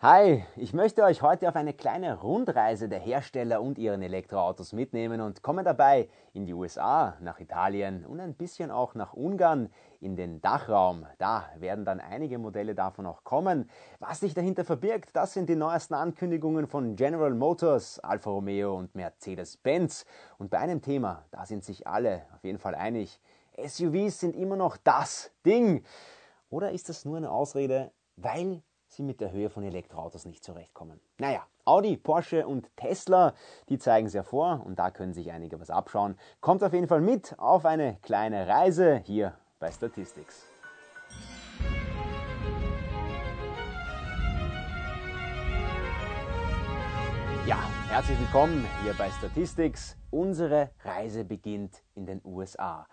Hi, ich möchte euch heute auf eine kleine Rundreise der Hersteller und ihren Elektroautos mitnehmen und komme dabei in die USA, nach Italien und ein bisschen auch nach Ungarn in den Dachraum. Da werden dann einige Modelle davon auch kommen. Was sich dahinter verbirgt, das sind die neuesten Ankündigungen von General Motors, Alfa Romeo und Mercedes-Benz. Und bei einem Thema, da sind sich alle auf jeden Fall einig. SUVs sind immer noch das Ding. Oder ist das nur eine Ausrede, weil sie mit der Höhe von Elektroautos nicht zurechtkommen. Naja, Audi, Porsche und Tesla, die zeigen es ja vor und da können sich einige was abschauen. Kommt auf jeden Fall mit auf eine kleine Reise hier bei Statistics. Ja, herzlich willkommen hier bei Statistics. Unsere Reise beginnt in den USA.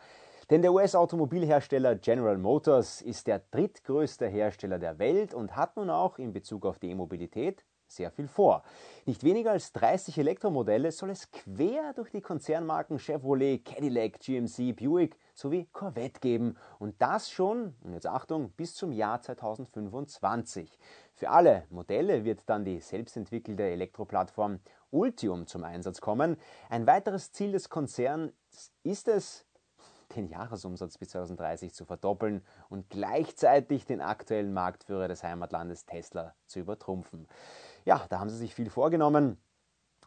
Denn der US-Automobilhersteller General Motors ist der drittgrößte Hersteller der Welt und hat nun auch in Bezug auf die E-Mobilität sehr viel vor. Nicht weniger als 30 Elektromodelle soll es quer durch die Konzernmarken Chevrolet, Cadillac, GMC, Buick sowie Corvette geben. Und das schon, und jetzt Achtung, bis zum Jahr 2025. Für alle Modelle wird dann die selbstentwickelte Elektroplattform Ultium zum Einsatz kommen. Ein weiteres Ziel des Konzerns ist es, den Jahresumsatz bis 2030 zu verdoppeln und gleichzeitig den aktuellen Marktführer des Heimatlandes Tesla zu übertrumpfen. Ja, da haben sie sich viel vorgenommen.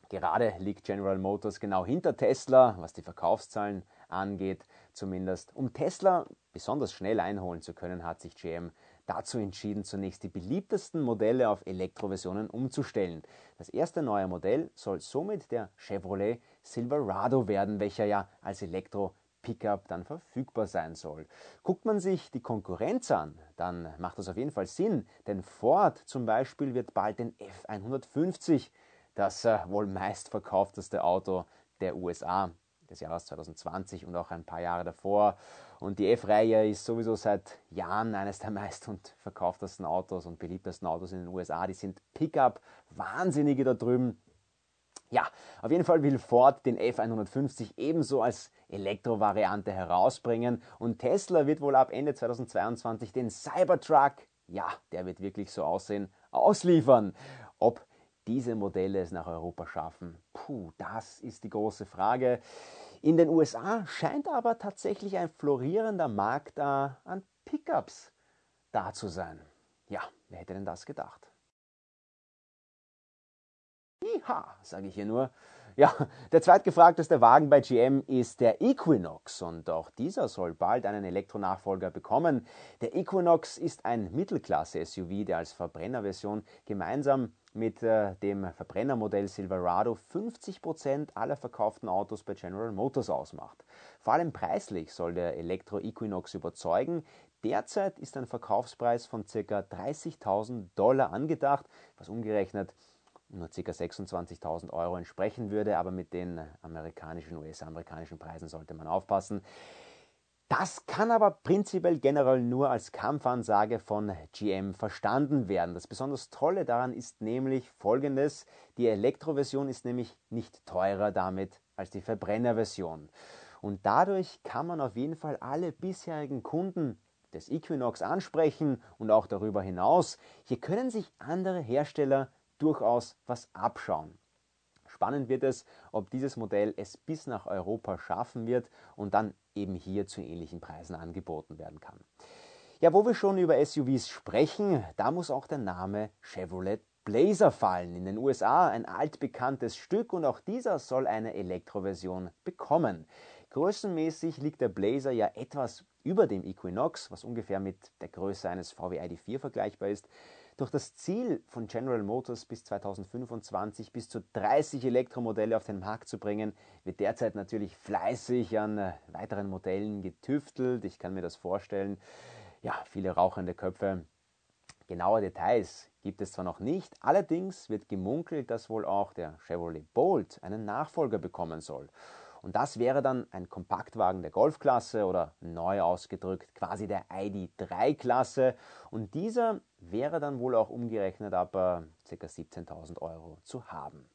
Gerade liegt General Motors genau hinter Tesla, was die Verkaufszahlen angeht, zumindest. Um Tesla besonders schnell einholen zu können, hat sich GM dazu entschieden, zunächst die beliebtesten Modelle auf Elektroversionen umzustellen. Das erste neue Modell soll somit der Chevrolet Silverado werden, welcher ja als Elektro Pickup dann verfügbar sein soll. Guckt man sich die Konkurrenz an, dann macht das auf jeden Fall Sinn, denn Ford zum Beispiel wird bald den F150, das äh, wohl meistverkaufteste Auto der USA des Jahres 2020 und auch ein paar Jahre davor. Und die F-Reihe ist sowieso seit Jahren eines der meist und verkauftesten Autos und beliebtesten Autos in den USA. Die sind Pickup, Wahnsinnige da drüben. Ja, auf jeden Fall will Ford den F150 ebenso als Elektrovariante herausbringen und Tesla wird wohl ab Ende 2022 den Cybertruck, ja, der wird wirklich so aussehen, ausliefern. Ob diese Modelle es nach Europa schaffen, puh, das ist die große Frage. In den USA scheint aber tatsächlich ein florierender Markt an Pickups da zu sein. Ja, wer hätte denn das gedacht? Iha, sage ich hier nur. Ja, der zweitgefragteste Wagen bei GM ist der Equinox und auch dieser soll bald einen Elektronachfolger bekommen. Der Equinox ist ein Mittelklasse-SUV, der als Verbrennerversion gemeinsam mit äh, dem Verbrennermodell Silverado 50% aller verkauften Autos bei General Motors ausmacht. Vor allem preislich soll der Elektro-Equinox überzeugen. Derzeit ist ein Verkaufspreis von ca. 30.000 Dollar angedacht, was umgerechnet nur ca. 26.000 Euro entsprechen würde, aber mit den amerikanischen, US-amerikanischen Preisen sollte man aufpassen. Das kann aber prinzipiell generell nur als Kampfansage von GM verstanden werden. Das besonders Tolle daran ist nämlich folgendes. Die Elektroversion ist nämlich nicht teurer damit als die Verbrennerversion. Und dadurch kann man auf jeden Fall alle bisherigen Kunden des Equinox ansprechen und auch darüber hinaus. Hier können sich andere Hersteller durchaus was abschauen. Spannend wird es, ob dieses Modell es bis nach Europa schaffen wird und dann eben hier zu ähnlichen Preisen angeboten werden kann. Ja, wo wir schon über SUVs sprechen, da muss auch der Name Chevrolet Blazer fallen. In den USA ein altbekanntes Stück und auch dieser soll eine Elektroversion bekommen. Größenmäßig liegt der Blazer ja etwas über dem Equinox, was ungefähr mit der Größe eines VW ID4 vergleichbar ist. Durch das Ziel von General Motors bis 2025 bis zu 30 Elektromodelle auf den Markt zu bringen, wird derzeit natürlich fleißig an äh, weiteren Modellen getüftelt. Ich kann mir das vorstellen. Ja, viele rauchende Köpfe. Genaue Details gibt es zwar noch nicht, allerdings wird gemunkelt, dass wohl auch der Chevrolet Bolt einen Nachfolger bekommen soll. Und das wäre dann ein Kompaktwagen der Golfklasse oder neu ausgedrückt quasi der ID3-Klasse. Und dieser wäre dann wohl auch umgerechnet ab äh, ca. 17.000 Euro zu haben.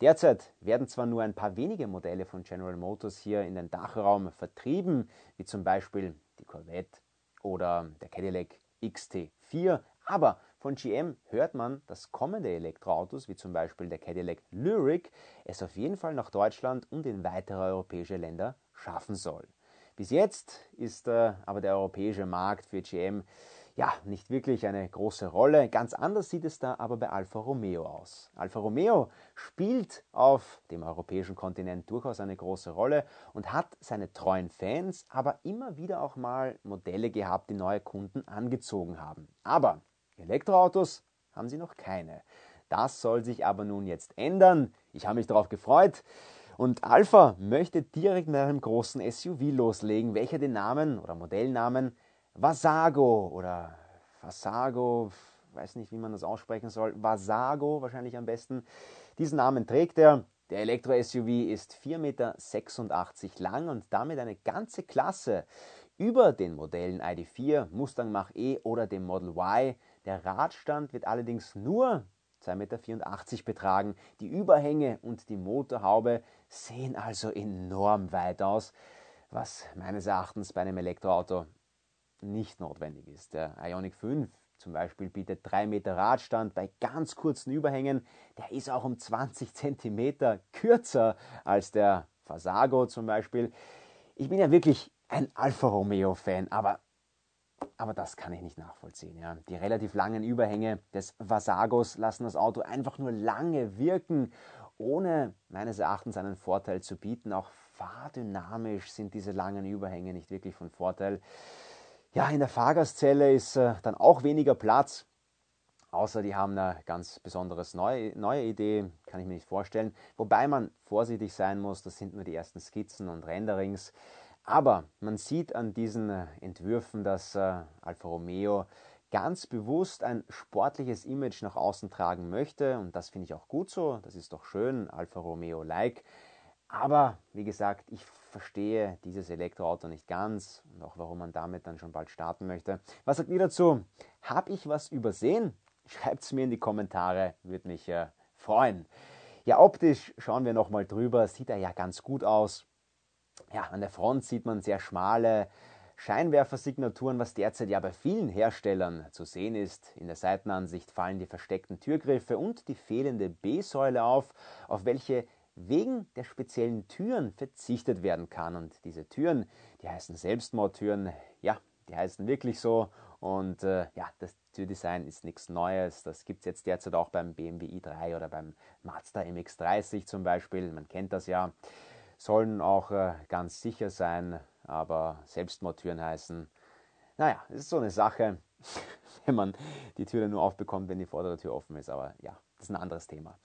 Derzeit werden zwar nur ein paar wenige Modelle von General Motors hier in den Dachraum vertrieben, wie zum Beispiel die Corvette oder der Cadillac XT4, aber von GM hört man, dass kommende Elektroautos, wie zum Beispiel der Cadillac Lyric, es auf jeden Fall nach Deutschland und in weitere europäische Länder schaffen soll. Bis jetzt ist äh, aber der europäische Markt für GM ja, nicht wirklich eine große Rolle. Ganz anders sieht es da aber bei Alfa Romeo aus. Alfa Romeo spielt auf dem europäischen Kontinent durchaus eine große Rolle und hat seine treuen Fans, aber immer wieder auch mal Modelle gehabt, die neue Kunden angezogen haben. Aber Elektroautos haben sie noch keine. Das soll sich aber nun jetzt ändern. Ich habe mich darauf gefreut. Und Alpha möchte direkt mit einem großen SUV loslegen, welcher den Namen oder Modellnamen Vasago oder Vasago, weiß nicht, wie man das aussprechen soll, Vasago wahrscheinlich am besten. Diesen Namen trägt er. Der Elektro-SUV ist 4,86 Meter lang und damit eine ganze Klasse über den Modellen ID4, Mustang Mach-E oder dem Model Y. Der Radstand wird allerdings nur 2,84 Meter betragen. Die Überhänge und die Motorhaube sehen also enorm weit aus, was meines Erachtens bei einem Elektroauto nicht notwendig ist. Der Ionic 5 zum Beispiel bietet 3 Meter Radstand bei ganz kurzen Überhängen. Der ist auch um 20 Zentimeter kürzer als der Fasago zum Beispiel. Ich bin ja wirklich ein Alfa Romeo-Fan, aber, aber das kann ich nicht nachvollziehen. Ja. Die relativ langen Überhänge des Vasagos lassen das Auto einfach nur lange wirken, ohne meines Erachtens einen Vorteil zu bieten. Auch fahrdynamisch sind diese langen Überhänge nicht wirklich von Vorteil. Ja, in der Fahrgastzelle ist äh, dann auch weniger Platz. Außer die haben eine ganz besonderes neue, neue Idee, kann ich mir nicht vorstellen. Wobei man vorsichtig sein muss, das sind nur die ersten Skizzen und Renderings. Aber man sieht an diesen äh, Entwürfen, dass äh, Alfa Romeo ganz bewusst ein sportliches Image nach außen tragen möchte. Und das finde ich auch gut so. Das ist doch schön, Alfa Romeo-like. Aber wie gesagt, ich verstehe dieses Elektroauto nicht ganz und auch warum man damit dann schon bald starten möchte. Was sagt ihr dazu? Habe ich was übersehen? Schreibt es mir in die Kommentare, würde mich äh, freuen. Ja, optisch schauen wir nochmal drüber, sieht er ja ganz gut aus. Ja, an der Front sieht man sehr schmale Scheinwerfersignaturen, was derzeit ja bei vielen Herstellern zu sehen ist. In der Seitenansicht fallen die versteckten Türgriffe und die fehlende B-Säule auf, auf welche wegen der speziellen Türen verzichtet werden kann. Und diese Türen, die heißen Selbstmordtüren, ja, die heißen wirklich so. Und äh, ja, das Türdesign ist nichts Neues. Das gibt es jetzt derzeit auch beim BMW i3 oder beim Mazda MX30 zum Beispiel. Man kennt das ja. Sollen auch äh, ganz sicher sein, aber Selbstmordtüren heißen. Naja, es ist so eine Sache, wenn man die Tür dann nur aufbekommt, wenn die vordere Tür offen ist. Aber ja, das ist ein anderes Thema.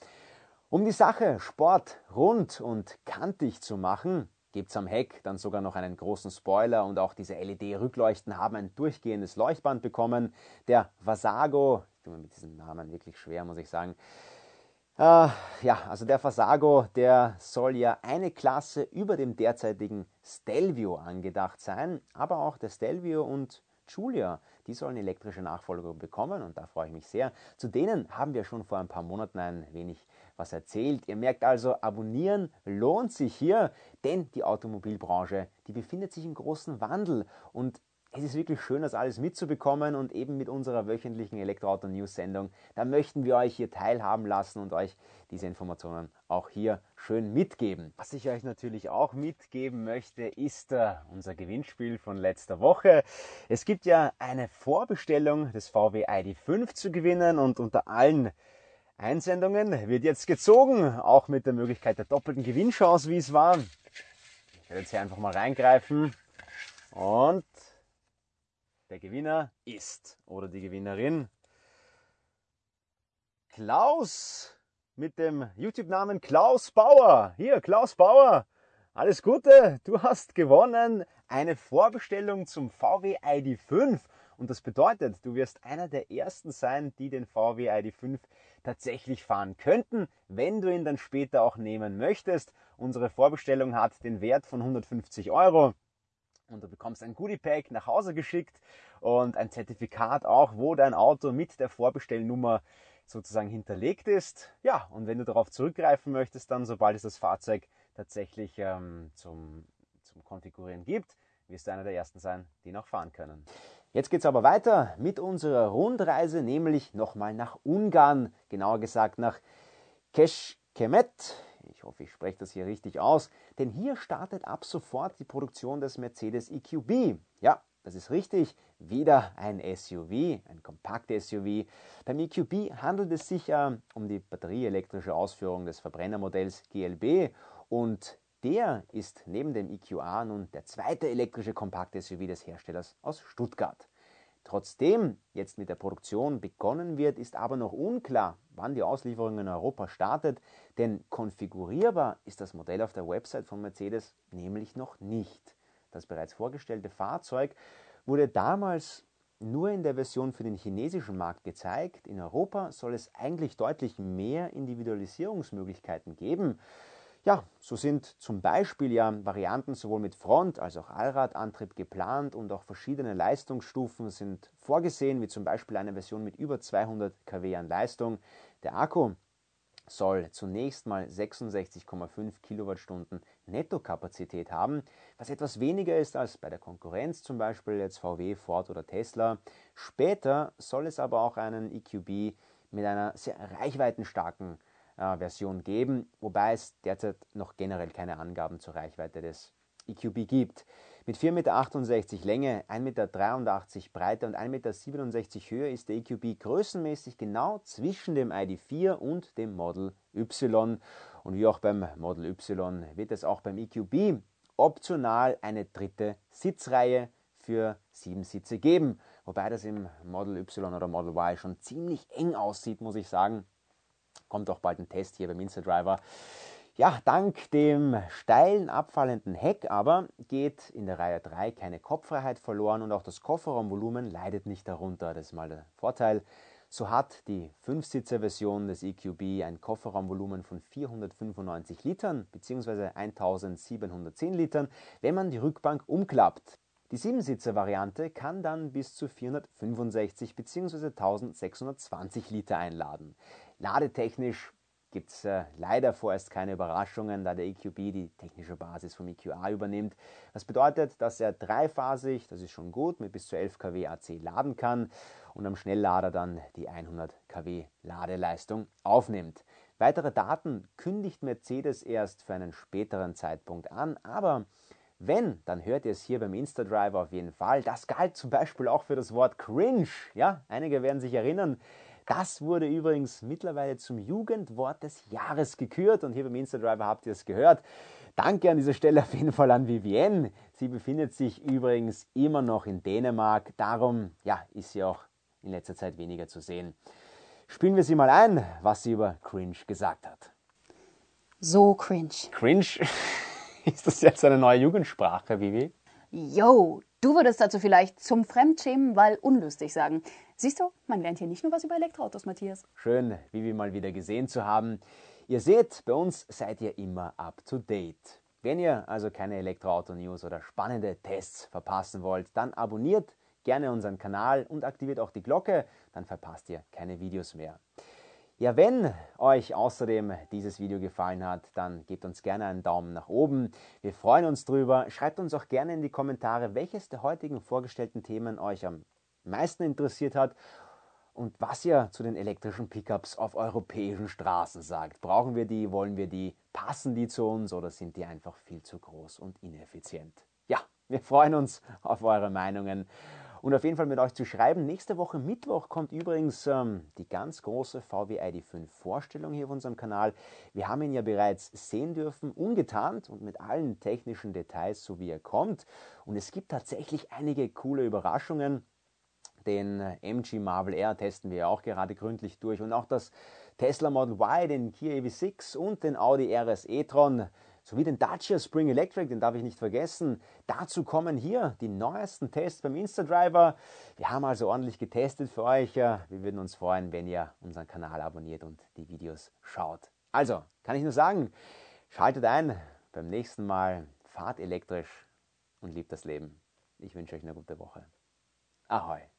Um die Sache Sport rund und kantig zu machen, gibt es am Heck dann sogar noch einen großen Spoiler und auch diese LED-Rückleuchten haben ein durchgehendes Leuchtband bekommen. Der Vasago, ich tue mir mit diesem Namen wirklich schwer, muss ich sagen. Äh, ja, also der Vasago, der soll ja eine Klasse über dem derzeitigen Stelvio angedacht sein, aber auch der Stelvio und Julia, die sollen elektrische Nachfolger bekommen und da freue ich mich sehr. Zu denen haben wir schon vor ein paar Monaten ein wenig was erzählt. Ihr merkt also, abonnieren lohnt sich hier, denn die Automobilbranche, die befindet sich im großen Wandel und es ist wirklich schön, das alles mitzubekommen und eben mit unserer wöchentlichen Elektroauto-News-Sendung, da möchten wir euch hier teilhaben lassen und euch diese Informationen auch hier schön mitgeben. Was ich euch natürlich auch mitgeben möchte, ist uh, unser Gewinnspiel von letzter Woche. Es gibt ja eine Vorbestellung des VW ID5 zu gewinnen und unter allen Einsendungen wird jetzt gezogen, auch mit der Möglichkeit der doppelten Gewinnchance, wie es war. Ich werde jetzt hier einfach mal reingreifen und der Gewinner ist oder die Gewinnerin Klaus mit dem YouTube-Namen Klaus Bauer. Hier, Klaus Bauer, alles Gute, du hast gewonnen. Eine Vorbestellung zum VW ID5 und das bedeutet, du wirst einer der ersten sein, die den VW ID5 tatsächlich fahren könnten, wenn du ihn dann später auch nehmen möchtest. Unsere Vorbestellung hat den Wert von 150 Euro und du bekommst ein Goodie Pack nach Hause geschickt und ein Zertifikat auch, wo dein Auto mit der Vorbestellnummer sozusagen hinterlegt ist. Ja, und wenn du darauf zurückgreifen möchtest, dann sobald es das Fahrzeug tatsächlich ähm, zum, zum Konfigurieren gibt, wirst du einer der ersten sein, die noch fahren können. Jetzt geht es aber weiter mit unserer Rundreise, nämlich nochmal nach Ungarn, genauer gesagt nach Keshkemet. Ich hoffe, ich spreche das hier richtig aus, denn hier startet ab sofort die Produktion des Mercedes EQB. Ja, das ist richtig, wieder ein SUV, ein Kompakt-SUV. Beim EQB handelt es sich äh, um die batterieelektrische Ausführung des Verbrennermodells GLB und der ist neben dem EQA nun der zweite elektrische Kompakt-SUV des Herstellers aus Stuttgart. Trotzdem jetzt mit der Produktion begonnen wird, ist aber noch unklar, wann die Auslieferung in Europa startet, denn konfigurierbar ist das Modell auf der Website von Mercedes nämlich noch nicht. Das bereits vorgestellte Fahrzeug wurde damals nur in der Version für den chinesischen Markt gezeigt. In Europa soll es eigentlich deutlich mehr Individualisierungsmöglichkeiten geben. Ja, so sind zum Beispiel ja Varianten sowohl mit Front- als auch Allradantrieb geplant und auch verschiedene Leistungsstufen sind vorgesehen, wie zum Beispiel eine Version mit über 200 kW an Leistung. Der Akku soll zunächst mal 66,5 Kilowattstunden Nettokapazität haben, was etwas weniger ist als bei der Konkurrenz, zum Beispiel jetzt VW, Ford oder Tesla. Später soll es aber auch einen EQB mit einer sehr reichweitenstarken äh, Version geben, wobei es derzeit noch generell keine Angaben zur Reichweite des EQB gibt. Mit 4,68 Meter Länge, 1,83 Meter Breite und 1,67 Meter Höhe ist der EQB größenmäßig genau zwischen dem ID4 und dem Model Y. Und wie auch beim Model Y wird es auch beim EQB optional eine dritte Sitzreihe für sieben Sitze geben. Wobei das im Model Y oder Model Y schon ziemlich eng aussieht, muss ich sagen. Kommt auch bald ein Test hier beim Instadriver. Ja, dank dem steilen abfallenden Heck aber geht in der Reihe 3 keine Kopffreiheit verloren und auch das Kofferraumvolumen leidet nicht darunter. Das ist mal der Vorteil. So hat die 5-Sitzer-Version des EQB ein Kofferraumvolumen von 495 Litern bzw. 1710 Litern, wenn man die Rückbank umklappt. Die 7-Sitzer-Variante kann dann bis zu 465 bzw. 1620 Liter einladen. Ladetechnisch gibt es äh, leider vorerst keine Überraschungen, da der EQB die technische Basis vom EQA übernimmt. Das bedeutet, dass er dreiphasig, das ist schon gut, mit bis zu 11 kW AC laden kann und am Schnelllader dann die 100 kW Ladeleistung aufnimmt. Weitere Daten kündigt Mercedes erst für einen späteren Zeitpunkt an, aber wenn, dann hört ihr es hier beim Instadriver auf jeden Fall. Das galt zum Beispiel auch für das Wort cringe. Ja, einige werden sich erinnern. Das wurde übrigens mittlerweile zum Jugendwort des Jahres gekürt und hier beim Instadriver habt ihr es gehört. Danke an dieser Stelle auf jeden Fall an Vivienne. Sie befindet sich übrigens immer noch in Dänemark. Darum ja, ist sie auch in letzter Zeit weniger zu sehen. Spielen wir sie mal ein, was sie über Cringe gesagt hat. So cringe. Cringe? Ist das jetzt eine neue Jugendsprache, Vivi? Yo, du würdest dazu vielleicht zum Fremdschämen, weil unlustig sagen. Siehst du, man lernt hier nicht nur was über Elektroautos, Matthias. Schön, Vivi mal wieder gesehen zu haben. Ihr seht, bei uns seid ihr immer up to date. Wenn ihr also keine Elektroauto-News oder spannende Tests verpassen wollt, dann abonniert gerne unseren Kanal und aktiviert auch die Glocke, dann verpasst ihr keine Videos mehr. Ja, wenn euch außerdem dieses Video gefallen hat, dann gebt uns gerne einen Daumen nach oben. Wir freuen uns drüber. Schreibt uns auch gerne in die Kommentare, welches der heutigen vorgestellten Themen euch am meisten interessiert hat und was ihr zu den elektrischen Pickups auf europäischen Straßen sagt. Brauchen wir die? Wollen wir die? Passen die zu uns oder sind die einfach viel zu groß und ineffizient? Ja, wir freuen uns auf eure Meinungen und auf jeden Fall mit euch zu schreiben. Nächste Woche Mittwoch kommt übrigens ähm, die ganz große VW ID5 Vorstellung hier auf unserem Kanal. Wir haben ihn ja bereits sehen dürfen, ungetarnt und mit allen technischen Details, so wie er kommt. Und es gibt tatsächlich einige coole Überraschungen. Den äh, MG Marvel R testen wir ja auch gerade gründlich durch und auch das Tesla Model Y, den Kia EV6 und den Audi RS e-tron sowie den Dacia Spring Electric, den darf ich nicht vergessen. Dazu kommen hier die neuesten Tests beim Instadriver. Wir haben also ordentlich getestet für euch. Wir würden uns freuen, wenn ihr unseren Kanal abonniert und die Videos schaut. Also, kann ich nur sagen, schaltet ein beim nächsten Mal, fahrt elektrisch und liebt das Leben. Ich wünsche euch eine gute Woche. Ahoi!